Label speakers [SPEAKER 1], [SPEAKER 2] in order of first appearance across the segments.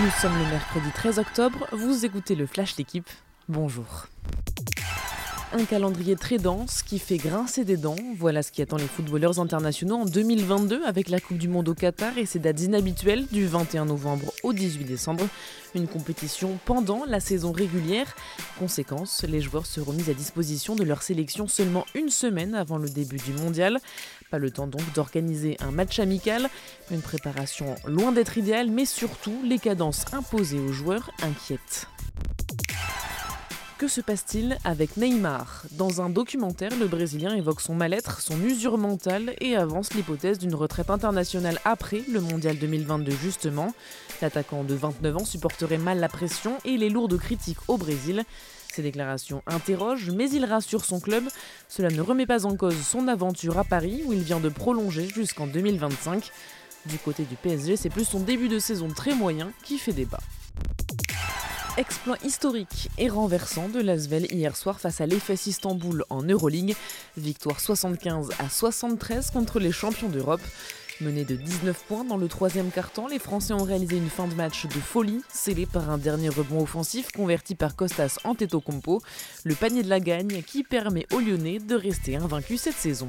[SPEAKER 1] Nous sommes le mercredi 13 octobre, vous écoutez le Flash L'équipe. Bonjour. Un calendrier très dense qui fait grincer des dents. Voilà ce qui attend les footballeurs internationaux en 2022 avec la Coupe du Monde au Qatar et ses dates inhabituelles du 21 novembre au 18 décembre. Une compétition pendant la saison régulière. Conséquence, les joueurs seront mis à disposition de leur sélection seulement une semaine avant le début du mondial. Pas le temps donc d'organiser un match amical. Une préparation loin d'être idéale, mais surtout les cadences imposées aux joueurs inquiètent. Que se passe-t-il avec Neymar? Dans un documentaire, le Brésilien évoque son mal-être, son usure mentale et avance l'hypothèse d'une retraite internationale après le Mondial 2022 justement. L'attaquant de 29 ans supporterait mal la pression et les lourdes critiques au Brésil. Ces déclarations interrogent, mais il rassure son club. Cela ne remet pas en cause son aventure à Paris où il vient de prolonger jusqu'en 2025. Du côté du PSG, c'est plus son début de saison très moyen qui fait débat. Exploit historique et renversant de l'Asvel hier soir face à l'EFS Istanbul en Euroleague. Victoire 75 à 73 contre les champions d'Europe. Menés de 19 points dans le troisième quart-temps, les Français ont réalisé une fin de match de folie, scellée par un dernier rebond offensif converti par Costas Antetokounmpo, le panier de la gagne qui permet aux Lyonnais de rester invaincus cette saison.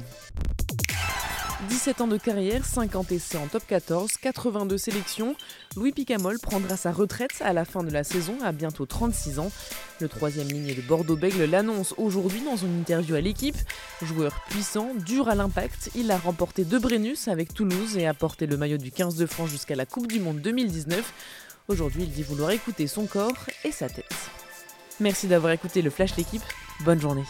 [SPEAKER 1] 17 ans de carrière, 50 essais en top 14, 82 sélections. Louis Picamol prendra sa retraite à la fin de la saison à bientôt 36 ans. Le troisième ligne de Bordeaux-Bègle l'annonce aujourd'hui dans une interview à l'équipe. Joueur puissant, dur à l'impact, il a remporté deux Brennus avec Toulouse et a porté le maillot du 15 de France jusqu'à la Coupe du Monde 2019. Aujourd'hui, il dit vouloir écouter son corps et sa tête. Merci d'avoir écouté le Flash L'équipe. Bonne journée.